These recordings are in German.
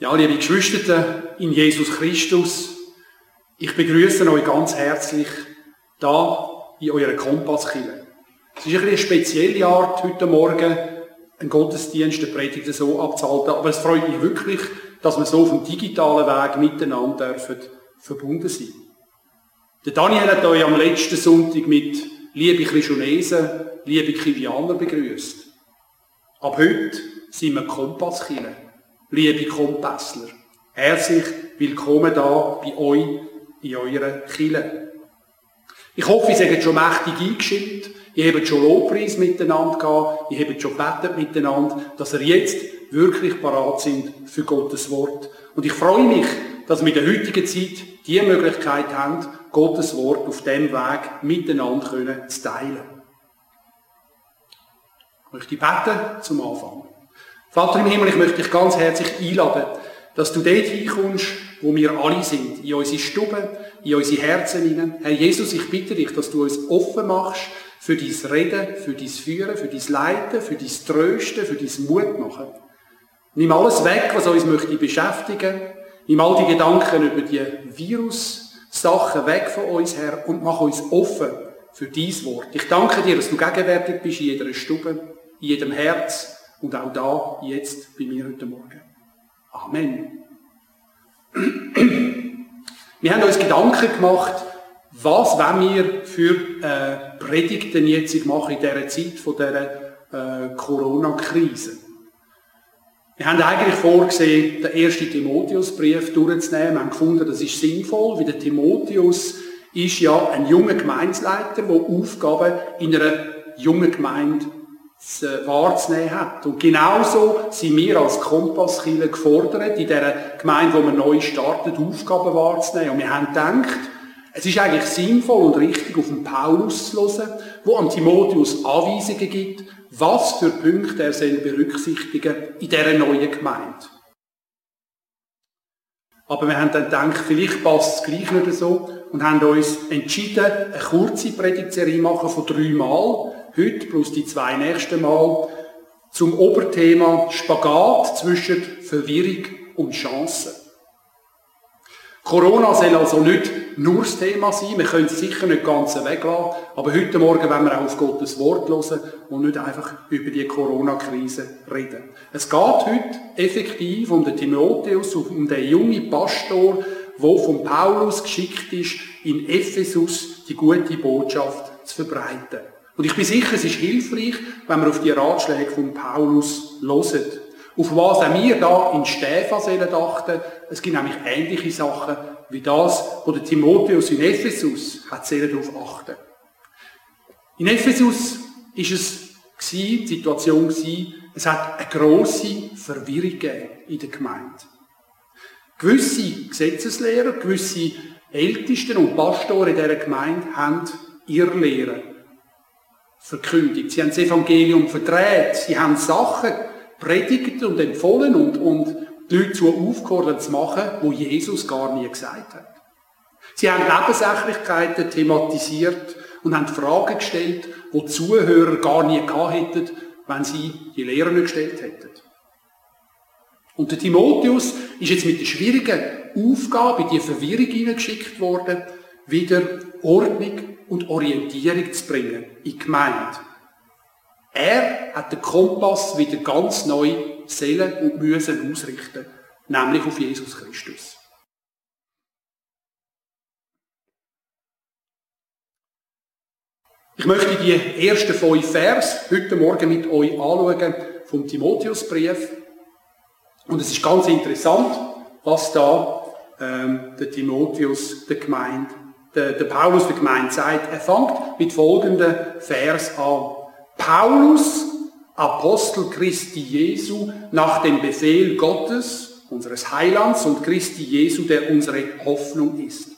Ja, liebe Geschwister in Jesus Christus, ich begrüße euch ganz herzlich da in eurer Kompasskille. Es ist eine spezielle Art, heute Morgen einen Gottesdienst, eine Predigt so abzuhalten, aber es freut mich wirklich, dass wir so auf dem digitalen Weg miteinander dürfen verbunden sein. Der Daniel hat euch am letzten Sonntag mit liebe Christonesen, liebe Kivianer begrüßt. Ab heute sind wir Kompasskille liebe Kompassler. Herzlich willkommen da bei euch in eurer Kille. Ich hoffe, ihr seid schon mächtig eingeschickt. Ihr habt schon Lobpreis miteinander gehabt. Ihr habt schon betet miteinander, dass ihr jetzt wirklich parat sind für Gottes Wort. Und ich freue mich, dass wir in der heutigen Zeit die Möglichkeit haben, Gottes Wort auf dem Weg miteinander zu teilen. Ich möchte beten zum Anfang. Vater im Himmel, ich möchte dich ganz herzlich einladen, dass du dort hinkommst, wo wir alle sind, in unsere Stube, in unsere Herzen hinein. Herr Jesus, ich bitte dich, dass du uns offen machst für dein Reden, für dein Führen, für dein Leiten, für dein Trösten, für dein Mut machen. Nimm alles weg, was uns möchte beschäftigen. Nimm all die Gedanken über die Virus-Sachen weg von uns her und mach uns offen für dein Wort. Ich danke dir, dass du gegenwärtig bist in jeder Stube, in jedem Herz, und auch da jetzt bei mir heute Morgen. Amen. Wir haben uns Gedanken gemacht, was wenn wir für äh, Predigten jetzt machen in dieser Zeit von dieser äh, Corona-Krise. Wir haben eigentlich vorgesehen, den ersten Timotheusbrief durchzunehmen. Wir haben gefunden, das ist sinnvoll, weil der Timotheus ist ja ein junger Gemeinsleiter, der Aufgaben in einer jungen Gemeinde wahrzunehmen hat. Und genauso sind wir als Kompasskiller gefordert, in dieser Gemeinde, wo wir neu starten, Aufgaben wahrzunehmen. Und wir haben gedacht, es ist eigentlich sinnvoll und richtig, auf den Paulus zu hören, wo an Timotheus Anweisungen gibt, was für Punkte er soll berücksichtigen in dieser neuen Gemeinde. Aber wir haben dann gedacht, vielleicht passt es gleich nicht so und haben uns entschieden, eine kurze Predigtserie machen von drei Mal, heute plus die zwei nächsten Mal zum Oberthema Spagat zwischen Verwirrung und Chancen. Corona soll also nicht nur das Thema sein, wir können es sicher nicht ganz weglassen, aber heute Morgen wollen wir auch auf Gottes Wort hören und nicht einfach über die Corona-Krise reden. Es geht heute effektiv um den Timotheus, um den jungen Pastor, der von Paulus geschickt ist, in Ephesus die gute Botschaft zu verbreiten. Und ich bin sicher, es ist hilfreich, wenn wir auf die Ratschläge von Paulus hören. Auf was auch wir da in Stephan sollen achten. Es gibt nämlich ähnliche Sachen wie das, wo der Timotheus in Ephesus hat darauf achten. In Ephesus ist es die Situation gewesen, es hat eine grosse Verwirrung in der Gemeinde. Gewisse Gesetzeslehrer, gewisse Ältesten und Pastoren in dieser Gemeinde haben ihre Lehre verkündigt. Sie haben das Evangelium verdreht. Sie haben Sachen predigt und empfohlen und, und die Leute zu aufgefordert zu machen, wo Jesus gar nie gesagt hat. Sie haben Nebensächlichkeiten thematisiert und haben Fragen gestellt, wo die Zuhörer gar nie gehabt hätten, wenn sie die Lehre nicht gestellt hätten. Und der Timotheus ist jetzt mit der schwierigen Aufgabe in die Verwirrung hineingeschickt worden, wieder Ordnung und Orientierung zu bringen in die Gemeinde. Er hat den Kompass wieder ganz neu Seelen und müssen ausrichten, nämlich auf Jesus Christus. Ich möchte die ersten fünf Vers heute Morgen mit euch anschauen vom Timotheusbrief. Und es ist ganz interessant, was da ähm, der Timotheus der Gemeinde der, Paulus der Gemeinde sagt. Er fängt mit folgendem Vers an. Paulus, Apostel Christi Jesu, nach dem Befehl Gottes, unseres Heilands und Christi Jesu, der unsere Hoffnung ist.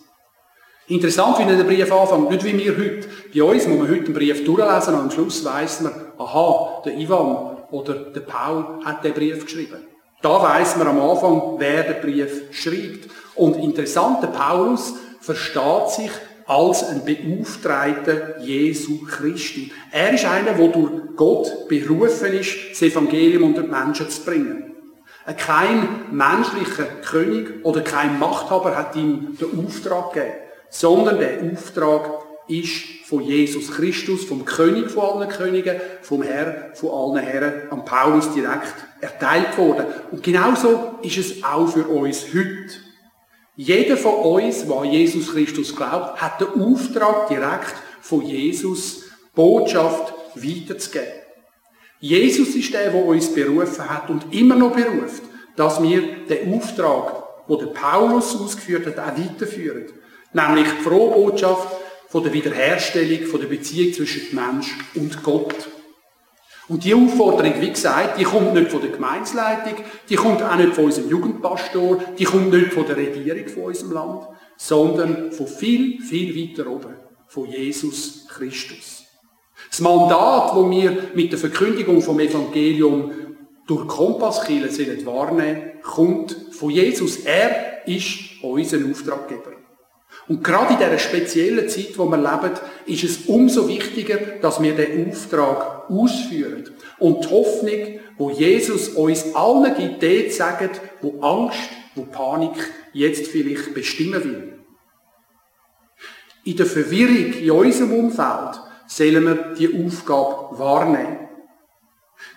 Interessant, wie der Brief anfängt. Nicht wie wir heute. Bei uns muss man heute einen Brief durchlesen und am Schluss weiss man, aha, der Ivan oder der Paul hat den Brief geschrieben. Da weiss man am Anfang, wer den Brief schreibt. Und interessant, der Paulus versteht sich als ein Beauftragter Jesu Christi. Er ist einer, der durch Gott berufen ist, das Evangelium unter die Menschen zu bringen. Kein menschlicher König oder kein Machthaber hat ihm den Auftrag gegeben, sondern der Auftrag ist von Jesus Christus, vom König von allen Königen, vom Herr von allen Herren, an Paulus direkt erteilt worden. Und genauso ist es auch für uns heute. Jeder von uns, der an Jesus Christus glaubt, hat den Auftrag direkt von Jesus, Botschaft weiterzugeben. Jesus ist der, der uns berufen hat und immer noch beruft, dass wir den Auftrag, den Paulus ausgeführt hat, auch weiterführen. Nämlich die frohe Botschaft von der Wiederherstellung von der Beziehung zwischen Mensch und Gott. Und die Aufforderung, wie gesagt, die kommt nicht von der Gemeinsleitung, die kommt auch nicht von unserem Jugendpastor, die kommt nicht von der Regierung von unserem Land, sondern von viel, viel weiter oben, von Jesus Christus. Das Mandat, das wir mit der Verkündigung vom Evangelium durch Kompasskille wahrnehmen kommt von Jesus. Er ist unser Auftraggeber. Und gerade in dieser speziellen Zeit, wo wir leben, ist es umso wichtiger, dass wir den Auftrag ausführen. Und die Hoffnung, wo Jesus uns allen gibt, dort sagen, wo Angst, wo Panik jetzt vielleicht bestimmen will. In der Verwirrung in unserem Umfeld sollen wir die Aufgabe wahrnehmen.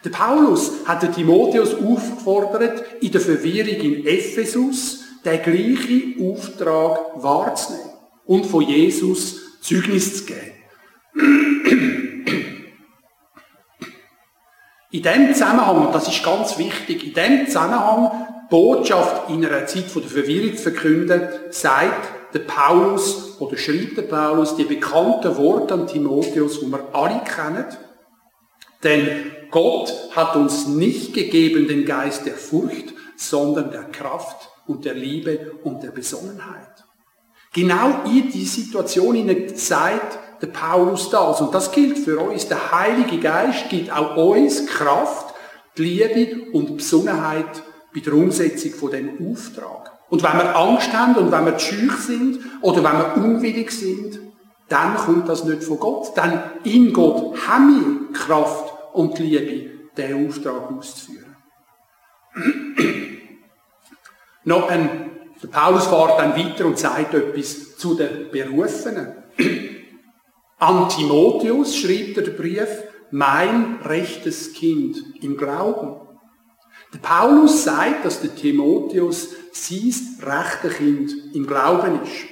Der Paulus hat den Timotheus aufgefordert, in der Verwirrung in Ephesus den gleichen Auftrag wahrzunehmen und von Jesus Zeugnis zu geben. In dem Zusammenhang, und das ist ganz wichtig, in dem Zusammenhang Botschaft in einer Zeit der Verwirrung zu verkünden, sagt der Paulus oder schreibt der Paulus die bekannten Worte an Timotheus, die wir alle kennen. Denn Gott hat uns nicht gegeben den Geist der Furcht, sondern der Kraft und der Liebe und der Besonnenheit. Genau in die Situation hinein sagt der Paulus das. Und das gilt für uns. Der Heilige Geist gibt auch uns Kraft, Liebe und Besonnenheit bei der Umsetzung von dem Auftrag. Und wenn wir Angst haben und wenn wir schüch sind oder wenn wir unwillig sind, dann kommt das nicht von Gott. Denn in Gott haben wir Kraft und Liebe, diesen Auftrag auszuführen. Noch ein, der Paulus fährt dann weiter und sagt etwas zu den Berufenen. An Timotheus schrieb er den Brief, mein rechtes Kind im Glauben. Der Paulus sagt, dass der Timotheus sein rechte Kind im Glauben ist.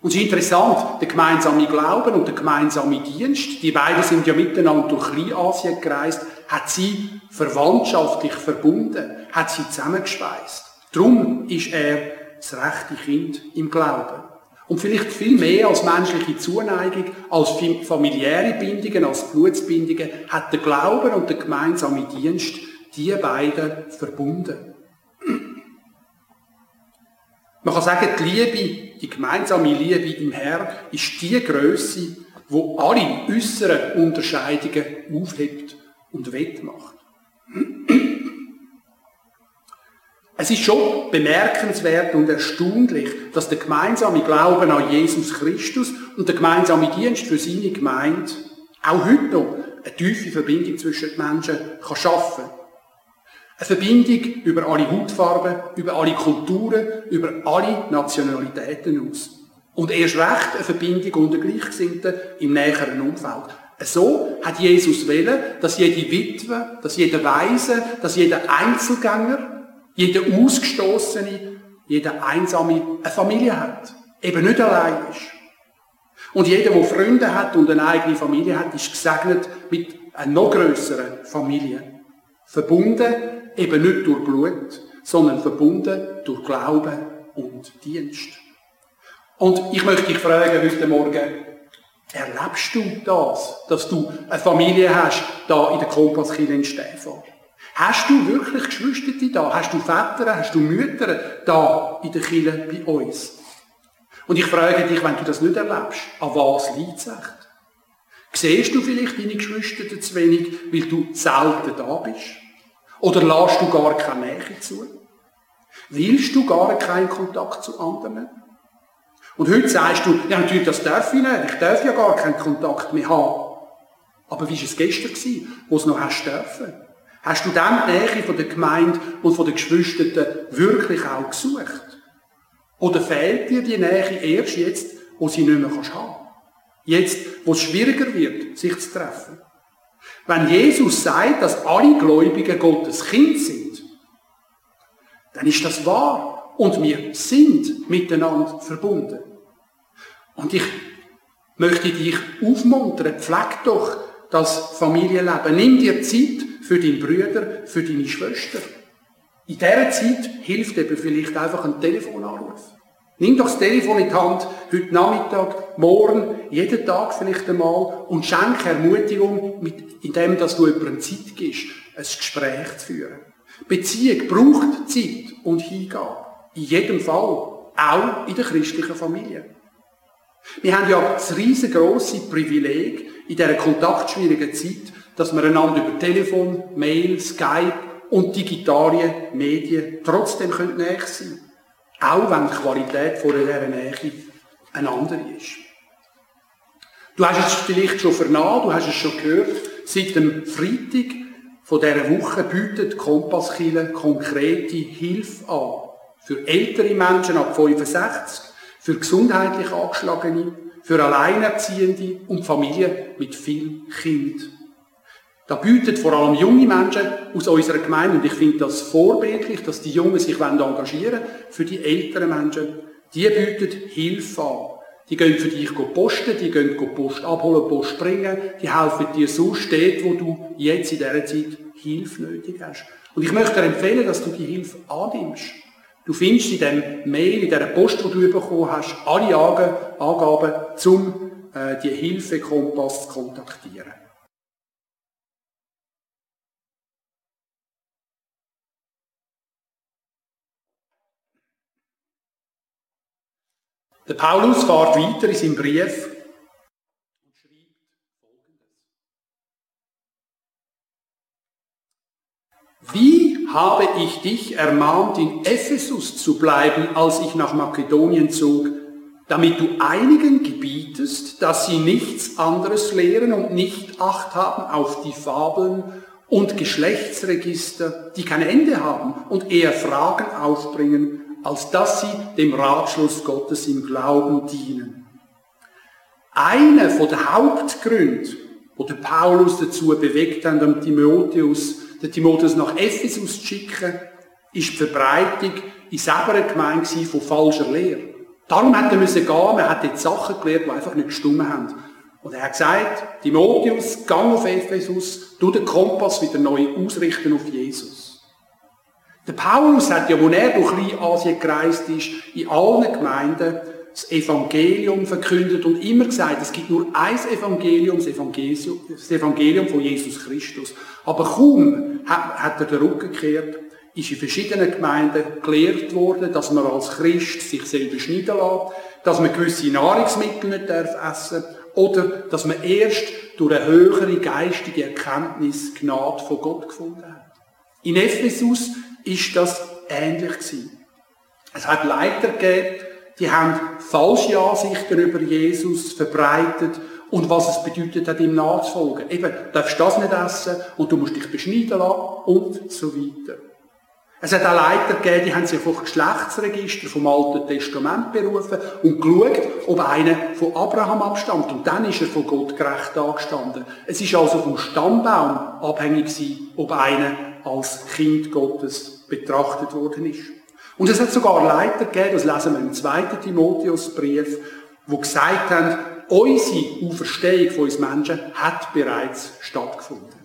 Und es ist interessant, der gemeinsame Glauben und der gemeinsame Dienst, die beiden sind ja miteinander durch Kleinasien gereist, hat sie verwandtschaftlich verbunden, hat sie zusammengespeist. Darum ist er das rechte Kind im Glauben. Und vielleicht viel mehr als menschliche Zuneigung, als familiäre Bindungen, als Blutsbindungen, hat der Glauben und der gemeinsame Dienst die beiden verbunden. Man kann sagen, die Liebe, die gemeinsame Liebe im Herrn ist die Größe, wo alle äußeren Unterscheidungen aufhebt und wettmacht. Es ist schon bemerkenswert und erstaunlich, dass der gemeinsame Glauben an Jesus Christus und der gemeinsame Dienst für seine Gemeinde auch heute noch eine tiefe Verbindung zwischen den Menschen kann schaffen Eine Verbindung über alle Hautfarben, über alle Kulturen, über alle Nationalitäten aus. Und erst recht eine Verbindung unter Gleichgesinnten im näheren Umfeld. So hat Jesus wählen, dass jede Witwe, dass jeder Weise, dass jeder Einzelgänger jeder Ausgestoßene, jeder Einsame eine Familie hat. Eben nicht allein ist. Und jeder, der Freunde hat und eine eigene Familie hat, ist gesegnet mit einer noch größeren Familie. Verbunden eben nicht durch Blut, sondern verbunden durch Glauben und Dienst. Und ich möchte dich fragen heute Morgen, erlebst du das, dass du eine Familie hast, da in der Kompasskirche in Stefan? Hast du wirklich Geschwister da? Hast du Väter? Hast du Mütter da in der Kirche bei uns? Und ich frage dich, wenn du das nicht erlebst, an was liegt es echt? Siehst du vielleicht deine Geschwister zu wenig, weil du selten da bist? Oder lässt du gar keine Nähe zu? Willst du gar keinen Kontakt zu anderen? Und heute sagst du, ja natürlich, das darf ich nicht, ich darf ja gar keinen Kontakt mehr haben. Aber wie war es gestern, wo es noch hast dürfen? Hast du dann die Nähe von der Gemeinde und von den Geschwisterten wirklich auch gesucht? Oder fehlt dir die Nähe erst jetzt, wo sie nicht mehr haben kannst Jetzt, wo es schwieriger wird, sich zu treffen. Wenn Jesus sagt, dass alle Gläubigen Gottes Kind sind, dann ist das wahr. Und wir sind miteinander verbunden. Und ich möchte dich aufmuntern, pfleg doch das Familienleben. Nimm dir Zeit für deinen Brüder, für deine Schwester. In dieser Zeit hilft eben vielleicht einfach ein Telefonanruf. Nimm doch das Telefon in die Hand, heute Nachmittag, morgen, jeden Tag vielleicht einmal und schenke Ermutigung, mit, indem dass du jemandem Zeit gibst, ein Gespräch zu führen. Beziehung braucht Zeit und Hingabe. In jedem Fall. Auch in der christlichen Familie. Wir haben ja das riesengroße Privileg in dieser kontaktschwierigen Zeit, dass wir einander über Telefon, Mail, Skype und digitale Medien trotzdem näher sein können. Auch wenn die Qualität von dieser Nähe eine andere ist. Du hast es vielleicht schon vernommen, du hast es schon gehört, seit dem Freitag von dieser Woche bietet Kompasskille konkrete Hilfe an. Für ältere Menschen ab 65, für gesundheitlich Angeschlagene, für Alleinerziehende und Familien mit viel Kind. Da bietet vor allem junge Menschen aus unserer Gemeinde, und ich finde das vorbildlich, dass die Jungen sich engagieren wollen, für die älteren Menschen, die bieten Hilfe an. Die gehen für dich posten, die gehen Post abholen, Post bringen, die helfen dir so steht, wo du jetzt in dieser Zeit Hilfe nötig hast. Und ich möchte dir empfehlen, dass du die Hilfe annimmst. Du findest in dem Mail, in dieser Post, die du bekommen hast, alle Angaben, um äh, die Hilfekompass zu kontaktieren. Der Paulus fährt weiter in seinem Brief und schreibt Folgendes. Wie habe ich dich ermahnt, in Ephesus zu bleiben, als ich nach Makedonien zog, damit du einigen gebietest, dass sie nichts anderes lehren und nicht Acht haben auf die Fabeln und Geschlechtsregister, die kein Ende haben und eher Fragen aufbringen, als dass sie dem Ratschluss Gottes im Glauben dienen. Einer von den Hauptgründen, wo der Paulus dazu bewegt hat, den Timotheus, den Timotheus nach Ephesus zu schicken, ist die Verbreitung in selber Gemeinde von falscher Lehre. Darum hat er müssen gehen, man hat jetzt Sachen gelernt, die einfach nicht gestummen haben. Und er hat gesagt, Timotheus, gang auf Ephesus, du den Kompass wieder neu ausrichten auf Jesus. Der Paulus hat ja, wo er durch Kleinasien gereist ist, in allen Gemeinden das Evangelium verkündet und immer gesagt, es gibt nur ein Evangelium, das Evangelium, das Evangelium von Jesus Christus. Aber kaum hat, er den Rücken gekehrt, ist in verschiedenen Gemeinden gelehrt worden, dass man als Christ sich selber schneiden lässt, dass man gewisse Nahrungsmittel nicht darf essen oder dass man erst durch eine höhere geistige Erkenntnis Gnade von Gott gefunden hat. In Ephesus ist das ähnlich gewesen. Es hat Leiter gegeben, die haben falsche Ansichten über Jesus verbreitet und was es bedeutet hat, ihm nachzufolgen. Eben, du darfst das nicht essen und du musst dich beschneiden lassen und so weiter. Es hat auch Leiter gegeben, die haben sich auf Geschlechtsregister vom Alten Testament berufen und geschaut, ob einer von Abraham abstammt. Und dann ist er von Gott gerecht angestanden. Es ist also vom Stammbaum abhängig gewesen, ob einer als Kind Gottes betrachtet worden ist. Und es hat sogar Leiter gegeben, das lesen wir im 2. Timotheusbrief, wo gesagt haben, unsere Auferstehung von uns Menschen hat bereits stattgefunden.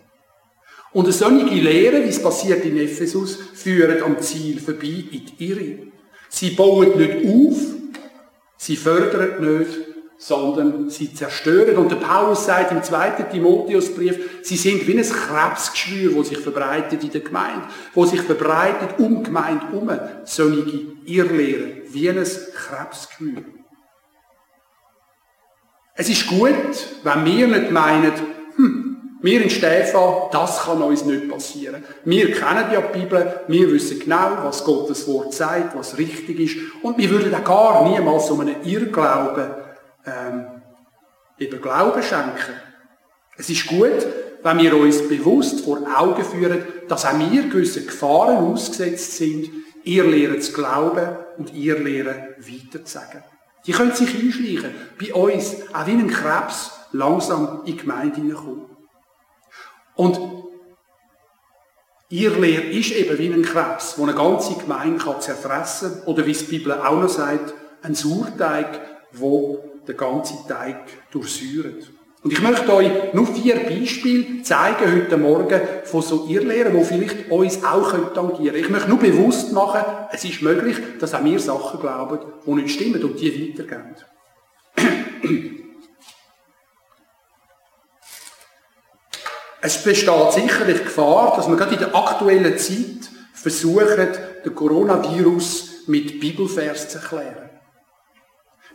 Und eine solche Lehre, wie es passiert in Ephesus, führen am Ziel vorbei in die Irre. Sie bauen nicht auf, sie fördern nicht, sondern sie zerstören. Und der Paulus sagt im zweiten Timotheusbrief, sie sind wie ein Krebsgeschwür, wo sich verbreitet in der Gemeinde, wo sich verbreitet um Gemeinde herum, solche Irrlehren, wie ein Krebsgeschwür. Es ist gut, wenn wir nicht meinen, hm, wir in Stefan, das kann uns nicht passieren. Wir kennen ja die Bibel, wir wissen genau, was Gottes Wort sagt, was richtig ist, und wir würden auch gar niemals um einen Irrglauben ähm, über Glauben schenken. Es ist gut, wenn wir uns bewusst vor Augen führen, dass auch wir gewissen Gefahren ausgesetzt sind, ihr Lehren zu glauben und ihr Lehren weiterzusagen. Die können sich einschleichen, bei uns, auch wie ein Krebs, langsam in die Gemeinde hineinkommen. Und ihr Lehre ist eben wie ein Krebs, wo eine ganze Gemeinde kann zerfressen kann, oder wie es die Bibel auch noch sagt, ein Sauerteig, wo den ganzen Teig durchsäuert. Und ich möchte euch nur vier Beispiele zeigen heute Morgen von so Irrlehren, die vielleicht uns auch tangieren können. Ich möchte nur bewusst machen, es ist möglich, dass auch wir Sachen glauben, die nicht stimmen und die weitergehen. Es besteht sicherlich Gefahr, dass wir gerade in der aktuellen Zeit versuchen, den Coronavirus mit Bibelvers zu erklären.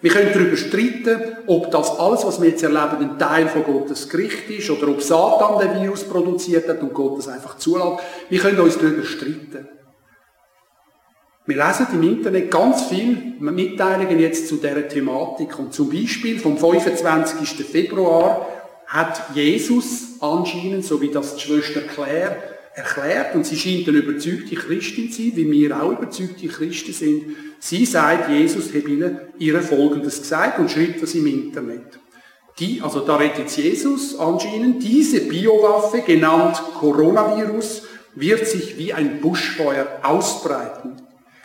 Wir können darüber streiten, ob das alles, was wir jetzt erleben, ein Teil von Gottes Gericht ist oder ob Satan den Virus produziert hat und Gott das einfach zulässt. Wir können uns darüber streiten. Wir lesen im Internet ganz viele Mitteilungen jetzt zu dieser Thematik. Und zum Beispiel vom 25. Februar hat Jesus anscheinend, so wie das die Schwester Claire erklärt, und sie scheint eine überzeugte Christin zu sein, wie wir auch überzeugte Christen sind, sie sagt, Jesus habe ihnen ihr Folgendes gesagt und schreibt das im Internet. Die, also da redet Jesus anscheinend, diese Biowaffe, genannt Coronavirus, wird sich wie ein Buschfeuer ausbreiten.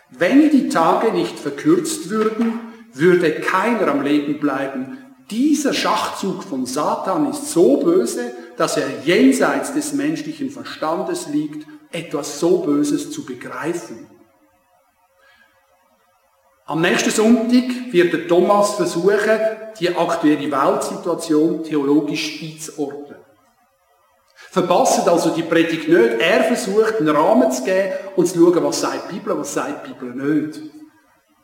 Wenn die Tage nicht verkürzt würden, würde keiner am Leben bleiben. Dieser Schachzug von Satan ist so böse, dass er jenseits des menschlichen Verstandes liegt, etwas so Böses zu begreifen. Am nächsten Sonntag wird der Thomas versuchen, die aktuelle Weltsituation theologisch einzuordnen. Verpasst also die Predigt nicht. Er versucht, einen Rahmen zu geben und zu schauen, was sagt die Bibel, was sagt die Bibel nicht.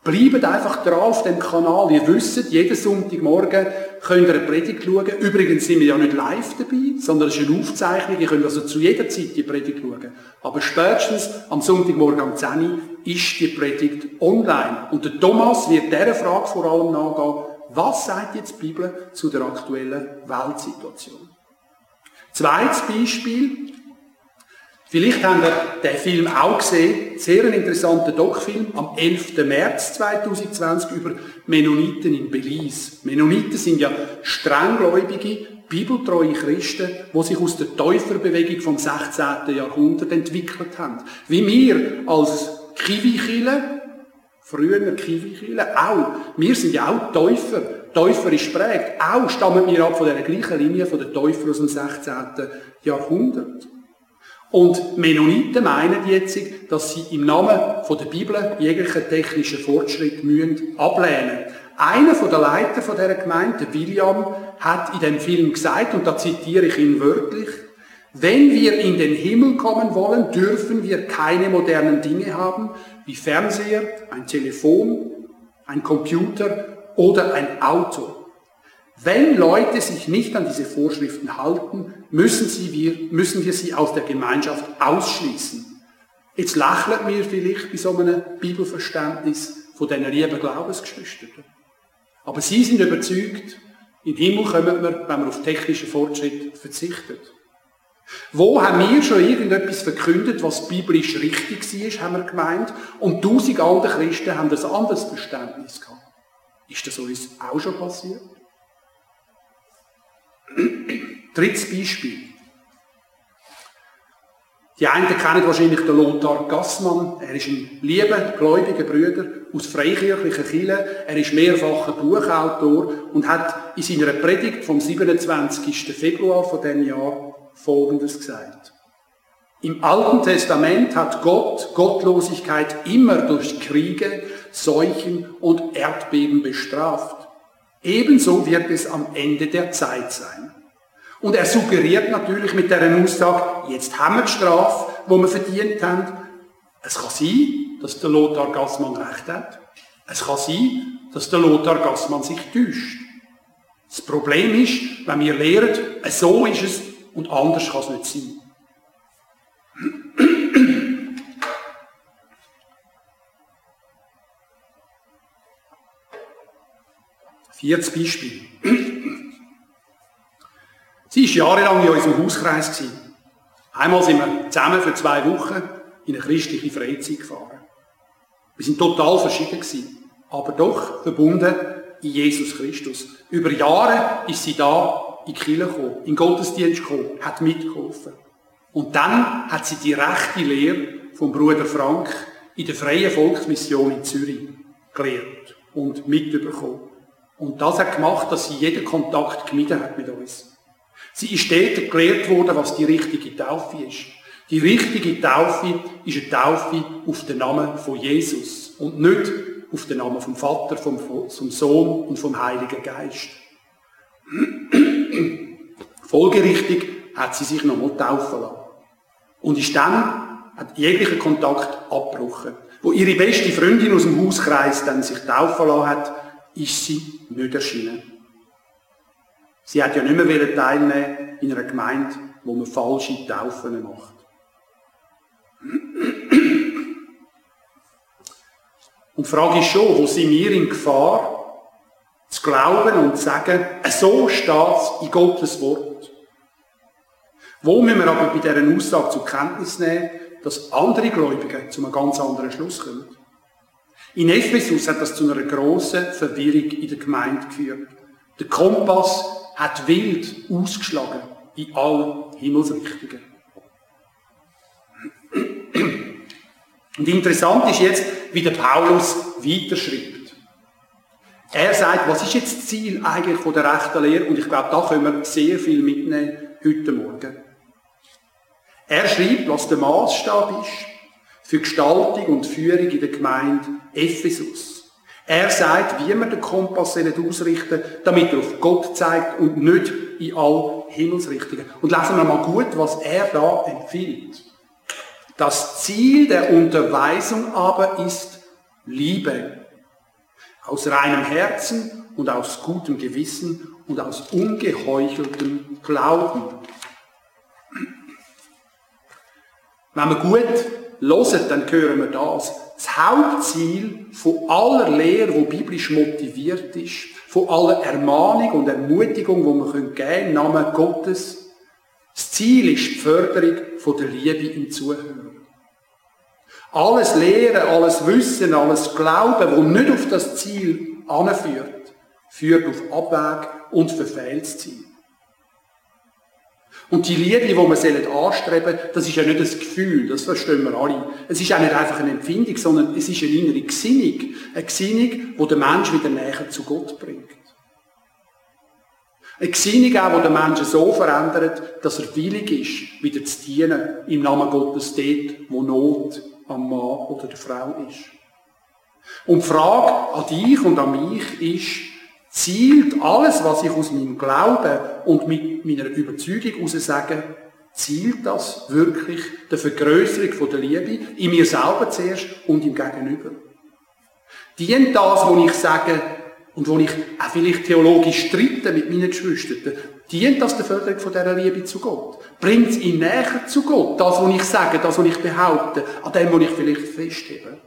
Bleibt einfach dran auf dem Kanal. Ihr wisst, jeden Sonntagmorgen könnt ihr eine Predigt schauen. Übrigens sind wir ja nicht live dabei, sondern es ist eine Aufzeichnung. Ihr könnt also zu jeder Zeit die Predigt schauen. Aber spätestens am Sonntagmorgen um 10 Uhr ist die Predigt online. Und der Thomas wird dieser Frage vor allem nachgehen, was sagt jetzt die Bibel zu der aktuellen Weltsituation? Zweites Beispiel, Vielleicht habt ihr den Film auch gesehen. Sehr ein interessanter Doc-Film am 11. März 2020 über Mennoniten in Belize. Mennoniten sind ja strenggläubige, bibeltreue Christen, die sich aus der Täuferbewegung vom 16. Jahrhundert entwickelt haben. Wie wir als Kiwi-Kille, früher Kiwi-Kille, auch. Wir sind ja auch Täufer. Täufer ist prägt. Auch stammen wir ab von der gleichen Linie von den Täufer aus dem 16. Jahrhundert. Und Mennoniten meinen jetzt, dass sie im Namen der Bibel jeglichen technischen Fortschritt müssen ablehnen. Einer von der Leiter von dieser Gemeinde, William, hat in dem Film gesagt, und da zitiere ich ihn wörtlich, wenn wir in den Himmel kommen wollen, dürfen wir keine modernen Dinge haben, wie Fernseher, ein Telefon, ein Computer oder ein Auto. Wenn Leute sich nicht an diese Vorschriften halten, müssen, sie wir, müssen wir sie aus der Gemeinschaft ausschließen. Jetzt lächeln wir vielleicht bei so einem Bibelverständnis von diesen lieben Glaubensgeschwistern. Aber sie sind überzeugt, in den Himmel kommen wir, wenn wir auf technischen Fortschritt verzichtet. Wo haben wir schon irgendetwas verkündet, was biblisch richtig war, haben wir gemeint, und tausend andere Christen haben ein anderes Verständnis gehabt. Ist das uns auch schon passiert? Drittes Beispiel. Die einen kennen wahrscheinlich den Lothar Gassmann. Er ist ein lieber, gläubiger Brüder aus freikirchlichen Kirchen. Er ist mehrfacher Buchautor und hat in seiner Predigt vom 27. Februar von diesem Jahr Folgendes gesagt. Im Alten Testament hat Gott Gottlosigkeit immer durch Kriege, Seuchen und Erdbeben bestraft. Ebenso wird es am Ende der Zeit sein. Und er suggeriert natürlich mit dieser Aussage, jetzt haben wir die Strafe, die wir verdient haben. Es kann sein, dass der Lothar Gassmann recht hat. Es kann sein, dass der Lothar Gassmann sich täuscht. Das Problem ist, wenn wir lehren, so ist es und anders kann es nicht sein. Viertes Beispiel. Sie ist jahrelang in unserem Hauskreis. Einmal sind wir zusammen für zwei Wochen in eine christliche Freizeit gefahren. Wir sind total verschieden aber doch verbunden in Jesus Christus. Über Jahre ist sie da in die Kirche gekommen, in den Gottesdienst gekommen, hat mitgeholfen. Und dann hat sie die rechte Lehre vom Bruder Frank in der Freien Volksmission in Zürich gelehrt und mitbekommen. Und das hat gemacht, dass sie jeden Kontakt gemieden hat mit uns. Sie ist dort gelehrt worden, was die richtige Taufe ist. Die richtige Taufe ist eine Taufe auf den Namen von Jesus und nicht auf den Namen vom Vater, vom, vom Sohn und vom Heiligen Geist. Folgerichtig hat sie sich nochmal taufen lassen. Und ist dann, hat jeglichen Kontakt abgebrochen. Wo ihre beste Freundin aus dem Hauskreis dann sich taufen lassen hat, ist sie nicht erschienen. Sie hat ja nicht mehr teilnehmen in einer Gemeinde, wo man falsche Taufen macht. Und die Frage ist schon, wo sind wir in Gefahr, zu glauben und zu sagen, so steht es in Gottes Wort. Wo müssen wir aber bei dieser Aussage zur Kenntnis nehmen, dass andere Gläubige zu einem ganz anderen Schluss kommen? In Ephesus hat das zu einer grossen Verwirrung in der Gemeinde geführt. Der Kompass hat wild ausgeschlagen in allen Himmelsrichtungen. Und interessant ist jetzt, wie der Paulus weiterschreibt. Er sagt, was ist jetzt das Ziel eigentlich von der rechten Lehre? Und ich glaube, da können wir sehr viel mitnehmen heute Morgen. Er schreibt, was der Maßstab ist für Gestaltung und Führung in der Gemeinde Ephesus. Er sagt, wie man den Kompass ausrichten damit er auf Gott zeigt und nicht in all Himmelsrichtungen. Und lesen wir mal gut, was er da empfiehlt. Das Ziel der Unterweisung aber ist Liebe. Aus reinem Herzen und aus gutem Gewissen und aus ungeheucheltem Glauben. Wenn wir gut hören, dann hören wir das. Das Hauptziel von aller Lehre, die biblisch motiviert ist, von aller Ermahnung und Ermutigung, die wir geben können, im Namen Gottes, das Ziel ist die Förderung der Liebe im Zuhören. Alles Lehren, alles Wissen, alles Glauben, das nicht auf das Ziel anführt, führt auf Abweg und verfehlt das Ziel. Und die Liebe, die wir anstreben das ist ja nicht ein Gefühl, das verstehen wir alle. Es ist auch nicht einfach eine Empfindung, sondern es ist eine innere Gesinnung. Eine Gesinnung, die den Menschen wieder näher zu Gott bringt. Eine Gesinnung auch, die den Menschen so verändert, dass er willig ist, wieder zu dienen, im Namen Gottes dort, wo Not am Mann oder der Frau ist. Und die Frage an dich und an mich ist, zielt alles, was ich aus meinem Glauben und mit meiner Überzeugung heraus sage, zielt das wirklich der Vergrößerung der Liebe in mir selber zuerst und im Gegenüber? Dient das, wo ich sage, und wo ich auch vielleicht theologisch streite mit meinen Geschwistern, dient das der Förderung von dieser Liebe zu Gott? Bringt es ihn näher zu Gott? Das, was ich sage, das, was ich behaupte, an dem, was ich vielleicht festhebe?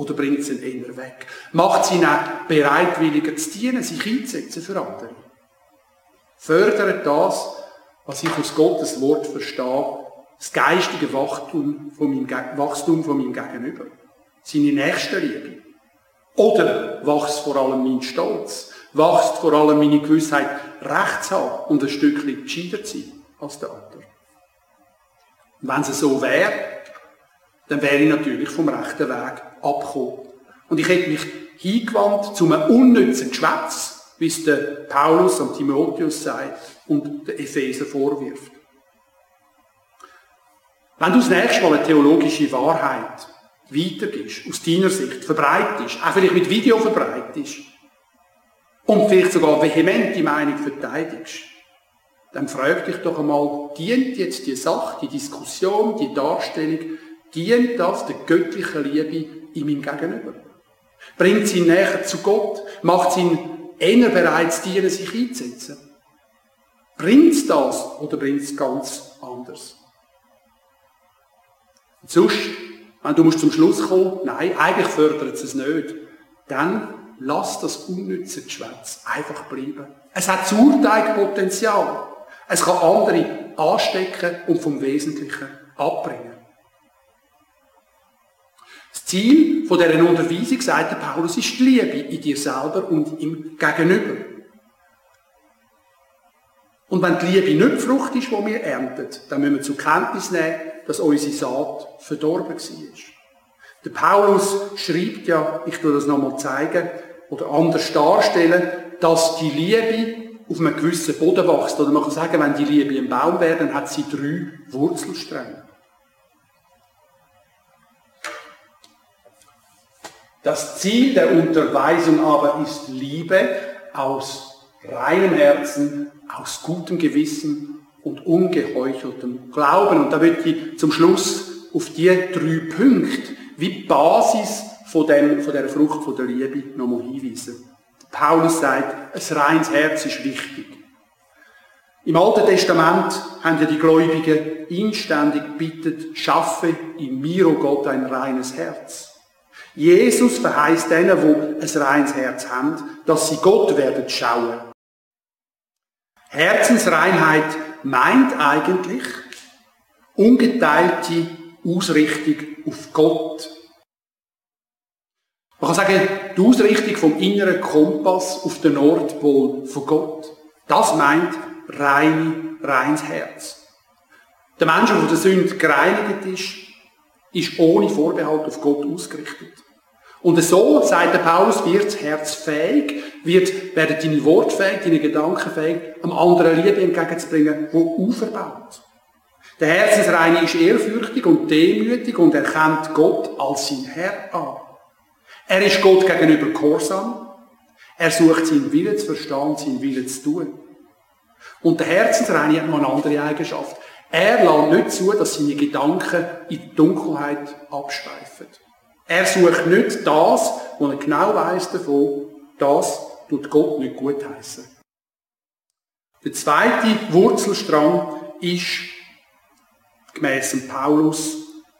Oder bringt es ihn eher weg? Macht es ihn auch bereitwilliger zu dienen, sich einzusetzen für andere? Fördert das, was ich aus Gottes Wort verstehe, das geistige Wachstum von meinem, Wachstum von meinem Gegenüber? Seine nächste Liebe? Oder wächst vor allem mein Stolz? Wächst vor allem meine Gewissheit, Recht zu haben und ein Stückchen gescheiter zu sein als der andere? Und wenn es so wäre, dann wäre ich natürlich vom rechten Weg abgekommen. Und ich hätte mich hingewandt zu einem unnützen Geschwätz, wie es der Paulus am Timotheus sagt und der Epheser vorwirft. Wenn du das nächste Mal eine theologische Wahrheit weitergibst, aus deiner Sicht, verbreitest, auch vielleicht mit Video verbreitest und vielleicht sogar vehement die Meinung verteidigst, dann frag dich doch einmal, dient jetzt die Sache, die Diskussion, die Darstellung, dient das der göttlichen Liebe in meinem Gegenüber? Bringt sie näher zu Gott? Macht sie ihn eher bereit dienen, sich einzusetzen? Bringt es das oder bringt es ganz anders? Und sonst wenn du musst zum Schluss kommen, nein, eigentlich fördert es es nicht, dann lass das unnütze Geschwätz einfach bleiben. Es hat Sauerteigpotenzial. Es kann andere anstecken und vom Wesentlichen abbringen. Ziel von dieser Unterweisung, sagt der Paulus, ist die Liebe in dir selber und im Gegenüber. Und wenn die Liebe nicht die Frucht ist, die wir ernten, dann müssen wir zur Kenntnis nehmen, dass unsere Saat verdorben war. Der Paulus schreibt ja, ich tue das nochmal zeigen, oder anders darstellen, dass die Liebe auf einem gewissen Boden wächst. Oder man kann sagen, wenn die Liebe ein Baum wäre, dann hat sie drei Wurzelstränge. Das Ziel der Unterweisung aber ist Liebe aus reinem Herzen, aus gutem Gewissen und ungeheucheltem Glauben. Und da wird ich zum Schluss auf die drei Punkte wie Basis von, dem, von der Frucht von der Liebe nochmal hinweisen. Paulus sagt, ein reines Herz ist wichtig. Im Alten Testament haben ja die Gläubigen inständig bittet, schaffe in mir, o oh Gott, ein reines Herz. Jesus verheißt denen, die ein reines Herz haben, dass sie Gott werden schauen. Herzensreinheit meint eigentlich ungeteilte Ausrichtung auf Gott. Man kann sagen, die Ausrichtung vom inneren Kompass auf den Nordpol von Gott. Das meint rein, reines Herz. Der Mensch, der von der Sünde gereinigt ist, ist ohne Vorbehalt auf Gott ausgerichtet. Und so, sagt der Paulus, wird das Herz fähig, wird, werden deine Worte fähig, deine Gedanken fähig, einem anderen Liebe entgegenzubringen, die auferbaut. Der Herzensreine ist ehrfürchtig und demütig und erkennt Gott als sein Herr an. Er ist Gott gegenüber gehorsam. Er sucht seinen Willen zu verstehen, seinen Willen zu tun. Und der Herzensreine hat noch eine andere Eigenschaft. Er lässt nicht zu, dass seine Gedanken in die Dunkelheit abschweifen. Er sucht nicht das, wo er genau weiss davon, das tut Gott nicht gut heißen. Der zweite Wurzelstrang ist gemäss Paulus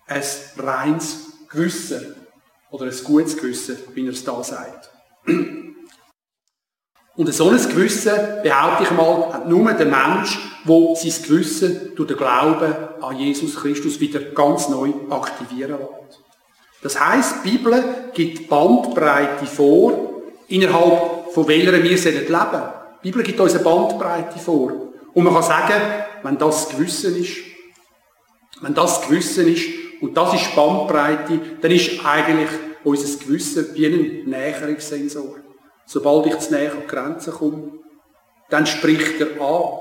ein reines Gewissen oder ein gutes Gewissen, wie er es da sagt. Und so ein Gewissen, behaupte ich mal, hat nur der Mensch, der sein Gewissen durch den Glauben an Jesus Christus wieder ganz neu aktivieren lässt. Das heisst, die Bibel gibt Bandbreite vor, innerhalb von welcher wir leben sollen. Die Bibel gibt uns eine Bandbreite vor. Und man kann sagen, wenn das Gewissen ist, wenn das Gewissen ist, und das ist Bandbreite, dann ist eigentlich unser Gewissen wie ein Näherungssensor. Sobald ich zu näher an die Grenze komme, dann spricht er an.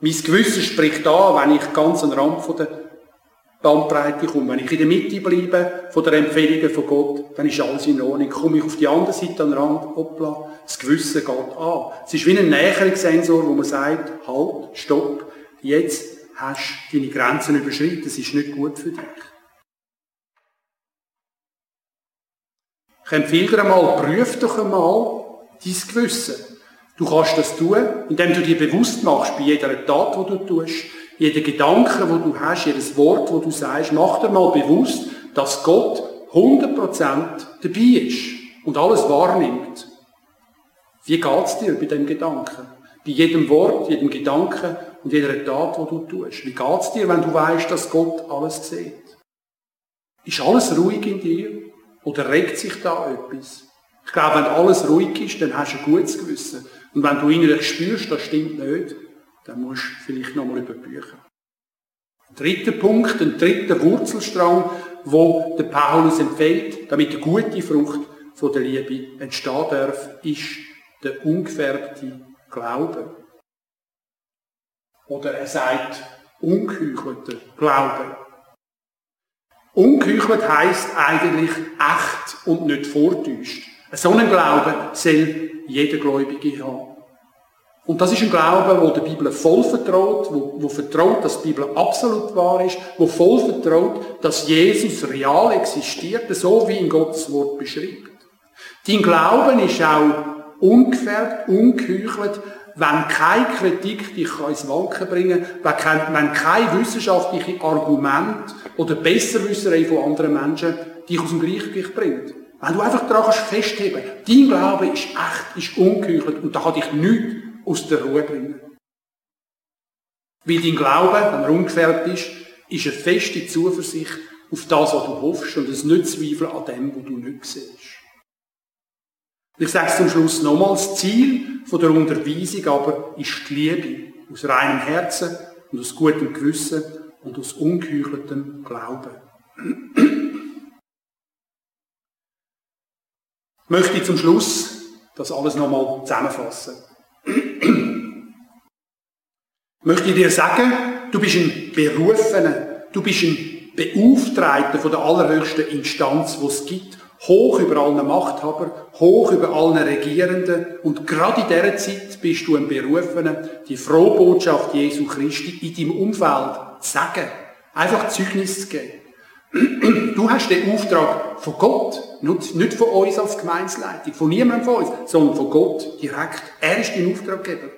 Mein Gewissen spricht an, wenn ich ganz am Rand von der Bandbreite komme. Wenn ich in der Mitte bleibe von der Empfehlungen von Gott, dann ist alles in Ordnung. Komme ich auf die andere Seite an den Rand, hoppla, das Gewissen geht an. Es ist wie ein Näherungssensor, wo man sagt, halt, stopp, jetzt hast du deine Grenzen überschritten, das ist nicht gut für dich. Ich empfehle dir einmal, prüf doch einmal dein Gewissen. Du kannst das tun, indem du dir bewusst machst, bei jeder Tat, die du tust, jeder Gedanke, wo du hast, jedes Wort, wo du sagst, mach dir mal bewusst, dass Gott 100% dabei ist und alles wahrnimmt. Wie geht's dir bei dem Gedanken? Bei jedem Wort, jedem Gedanken und jeder Tat, die du tust. Wie geht's dir, wenn du weißt, dass Gott alles sieht? Ist alles ruhig in dir? Oder regt sich da etwas? Ich glaube, wenn alles ruhig ist, dann hast du ein gutes Gewissen. Und wenn du innerlich spürst, das stimmt nicht, dann musst du vielleicht nochmal überbüchen. Dritter Punkt, ein dritter Wurzelstrang, wo der Paulus empfiehlt, damit eine gute Frucht von der Liebe entstehen darf, ist der ungefärbte Glaube. Oder er sagt, ungeheuchelter Glaube. Ungeheuchelt heisst eigentlich echt und nicht vortäuscht. So einen Glauben soll jeder Gläubige haben. Und das ist ein Glaube, wo der Bibel voll vertraut, wo, wo vertraut, dass die Bibel absolut wahr ist, wo voll vertraut, dass Jesus real existiert, so wie in Gottes Wort beschreibt. Dein Glauben ist auch ungefärbt, ungeheuchelt, wenn keine Kritik dich ins Wanken bringen kann, wenn kein wissenschaftliche Argument oder Besserwisserei von anderen Menschen dich aus dem Gleichgewicht bringt. Wenn du einfach daran kannst festheben, dein Glaube ist echt, ist ungeheuchelt und da kann dich nichts aus der Ruhe bringen. Weil dein Glaube, wenn er ungefärbt ist, ist eine feste Zuversicht auf das, was du hoffst und ein nicht Zweifel an dem, was du nicht siehst. Ich sage es zum Schluss nochmals, das Ziel der Unterweisung aber ist die Liebe aus reinem Herzen und aus gutem Gewissen und aus ungeheucheltem Glauben. Ich möchte zum Schluss das alles nochmal zusammenfassen. Ich möchte dir sagen, du bist ein Berufener, du bist ein Beauftragter von der allerhöchsten Instanz, die es gibt, hoch über allen Machthabern, hoch über allen Regierenden und gerade in dieser Zeit bist du ein Berufener, die frohe Botschaft Jesu Christi in deinem Umfeld zu sagen, einfach Zeugnis zu geben. Du hast den Auftrag von Gott, nicht von uns als Gemeinsleitung, von niemandem von uns, sondern von Gott direkt. Er ist dein Auftraggeber.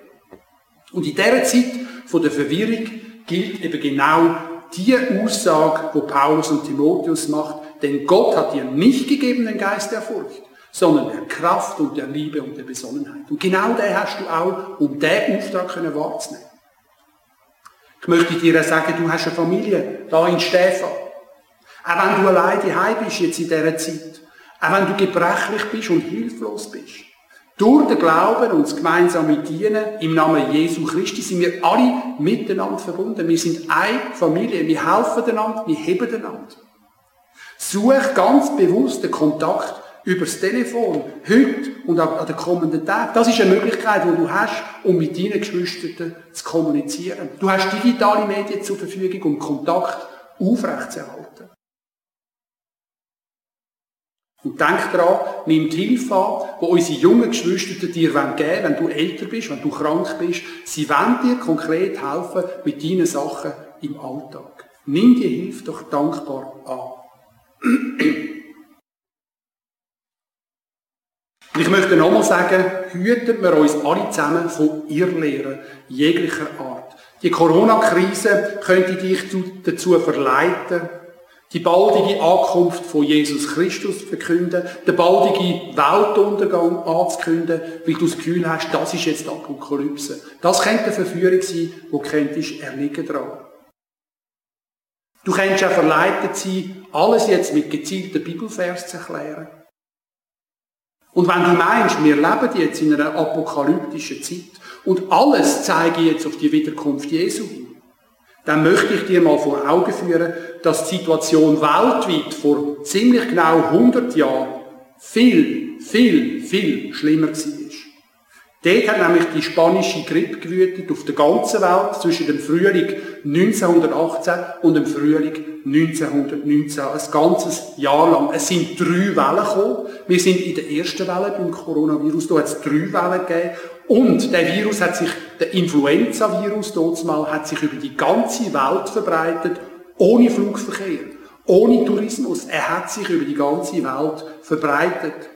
Und in dieser Zeit von der Verwirrung gilt eben genau die Aussage, wo Paulus und Timotheus macht, denn Gott hat dir nicht gegeben den Geist der Furcht, sondern der Kraft und der Liebe und der Besonnenheit. Und genau den hast du auch, um diesen Auftrag wahrzunehmen. Ich möchte dir sagen, du hast eine Familie, da in Stefan. Auch wenn du alleine daheim bist jetzt in dieser Zeit. Auch wenn du gebrechlich bist und hilflos bist. Durch den Glauben und das gemeinsame Dienen im Namen Jesu Christi sind wir alle miteinander verbunden. Wir sind eine Familie. Wir helfen einander, wir heben einander. Such ganz bewusst den Kontakt übers Telefon, heute und an den kommenden Tagen. Das ist eine Möglichkeit, die du hast, um mit deinen Geschwistern zu kommunizieren. Du hast digitale Medien zur Verfügung, um Kontakt aufrechtzuerhalten. Und denk daran, nimm die Hilfe an, die unsere jungen Geschwister dir geben wollen, wenn du älter bist, wenn du krank bist. Sie wollen dir konkret helfen mit deinen Sachen im Alltag. Nimm die Hilfe doch dankbar an. ich möchte nochmal sagen, hüten wir uns alle zusammen von Irrlehren jeglicher Art. Die Corona-Krise könnte dich dazu verleiten, die baldige Ankunft von Jesus Christus verkünden, den baldigen Weltuntergang anzukünden, weil du das Gefühl hast, das ist jetzt Apokalypse. Das könnte eine Verführung sein, wo könntest erliegen dran. Du könntest auch verleitet sein, alles jetzt mit gezielten Bibelvers zu erklären. Und wenn du meinst, wir leben jetzt in einer apokalyptischen Zeit und alles zeige jetzt auf die Wiederkunft Jesu hin, dann möchte ich dir mal vor Augen führen, dass die Situation weltweit vor ziemlich genau 100 Jahren viel, viel, viel schlimmer war. Dort hat nämlich die spanische Grippe gewütet auf der ganzen Welt zwischen dem Frühling 1918 und dem Frühling 1919. Ein ganzes Jahr lang. Es sind drei Wellen gekommen. Wir sind in der ersten Welle beim Coronavirus. Da hat es drei Wellen gegeben. Und der Virus hat sich, der Influenza-Virus hat sich über die ganze Welt verbreitet, ohne Flugverkehr, ohne Tourismus. Er hat sich über die ganze Welt verbreitet.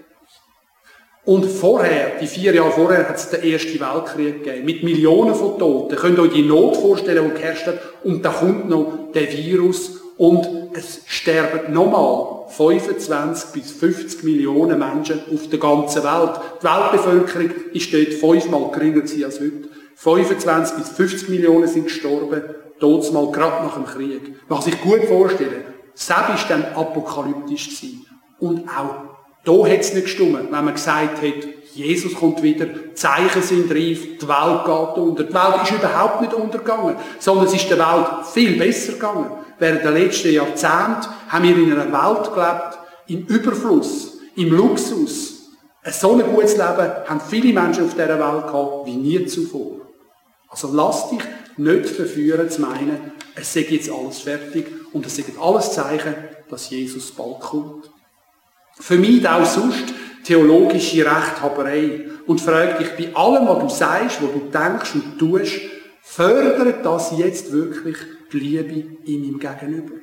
Und vorher, die vier Jahre vorher, hat es den Ersten Weltkrieg gegeben, mit Millionen von Toten. Ihr könnt euch die Not vorstellen, die geherrscht hat. Und da kommt noch der Virus und es sterben nochmal 25 bis 50 Millionen Menschen auf der ganzen Welt. Die Weltbevölkerung ist dort fünfmal geringer als heute. 25 bis 50 Millionen sind gestorben, dort mal gerade nach dem Krieg. Man kann sich gut vorstellen, selbst dann apokalyptisch gewesen. Und auch da hat es nicht gestimmt, wenn man gesagt hat, Jesus kommt wieder, Zeichen sind reif, die Welt geht unter. Die Welt ist überhaupt nicht untergegangen, sondern es ist der Welt viel besser gegangen. Während der letzten Jahrzehnte haben wir in einer Welt gelebt, im Überfluss, im Luxus. Ein so ein gutes Leben haben viele Menschen auf dieser Welt gehabt, wie nie zuvor. Also lass dich nicht verführen zu meinen, es sei jetzt alles fertig und es sind alles Zeichen, dass Jesus bald kommt. Vermeid auch sonst theologische Rechthaberei und frag dich bei allem, was du sagst, was du denkst und tust, fördert das jetzt wirklich die Liebe in ihm gegenüber?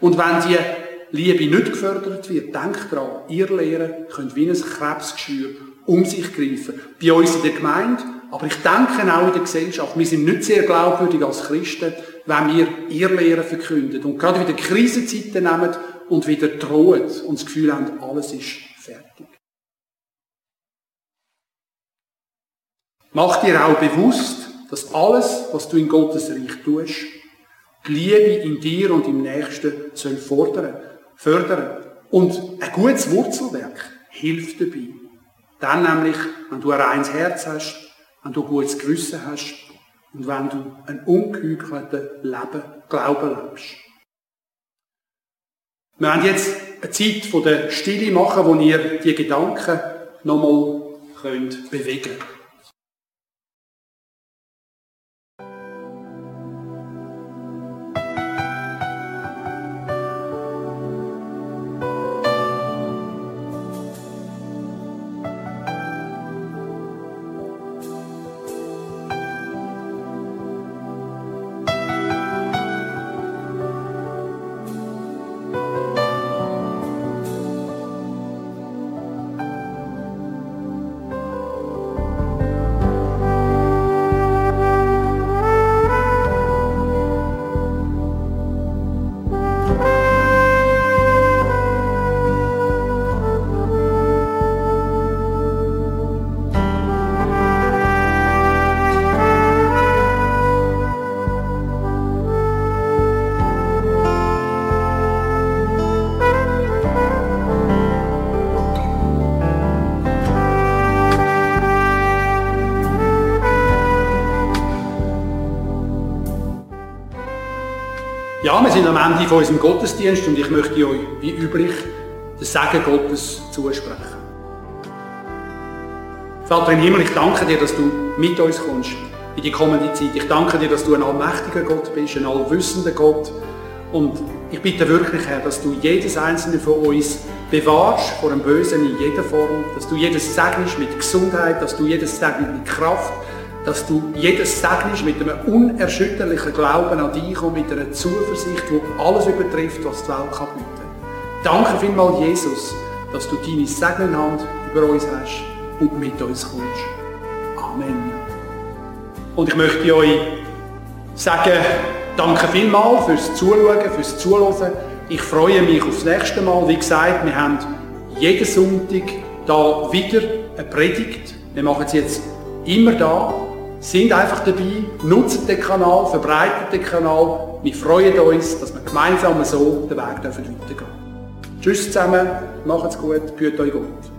Und wenn die Liebe nicht gefördert wird, denk daran, ihr Lehrer könnt wie ein Krebsgeschwür um sich greifen. Bei uns in der Gemeinde, aber ich denke auch in der Gesellschaft. Wir sind nicht sehr glaubwürdig als Christen, wenn wir ihr Lehrer verkünden und gerade wieder Krisenzeiten nehmen und wieder drohen und das Gefühl haben, alles ist fertig. Mach dir auch bewusst, dass alles, was du in Gottes Reich tust, die Liebe in dir und im Nächsten soll fordern, fördern. Und ein gutes Wurzelwerk hilft dabei. Dann nämlich, wenn du ein reines Herz hast, wenn du gutes Gewissen hast und wenn du ein ungeheuchelten Leben, Glauben lebst. Wir werden jetzt eine Zeit der Stille machen, wo ihr die Gedanken nochmal bewegen könnt. Ende von unserem Gottesdienst und ich möchte euch, wie üblich, das Segen Gottes zusprechen. Vater im Himmel, ich danke dir, dass du mit uns kommst in die kommende Zeit. Ich danke dir, dass du ein allmächtiger Gott bist, ein allwissender Gott. Und ich bitte wirklich, Herr, dass du jedes einzelne von uns bewahrst vor dem Bösen in jeder Form, dass du jedes segnest mit Gesundheit, dass du jedes segnest mit Kraft, dass du jedes segnest mit einem unerschütterlichen Glauben an dich und mit einer Zuversicht, die alles übertrifft, was die Welt kann. Danke vielmals, Jesus, dass du deine segnende über uns hast und mit uns kommst. Amen. Und ich möchte euch sagen, danke vielmals fürs Zuschauen, fürs Zuhören. Ich freue mich aufs nächste Mal. Wie gesagt, wir haben jeden Sonntag da wieder eine Predigt. Wir machen es jetzt immer da sind einfach dabei, nutzt den Kanal, verbreitet den Kanal. Wir freuen uns, dass wir gemeinsam so den Weg weitergehen dürfen. Tschüss zusammen, macht's gut, führt euch gut.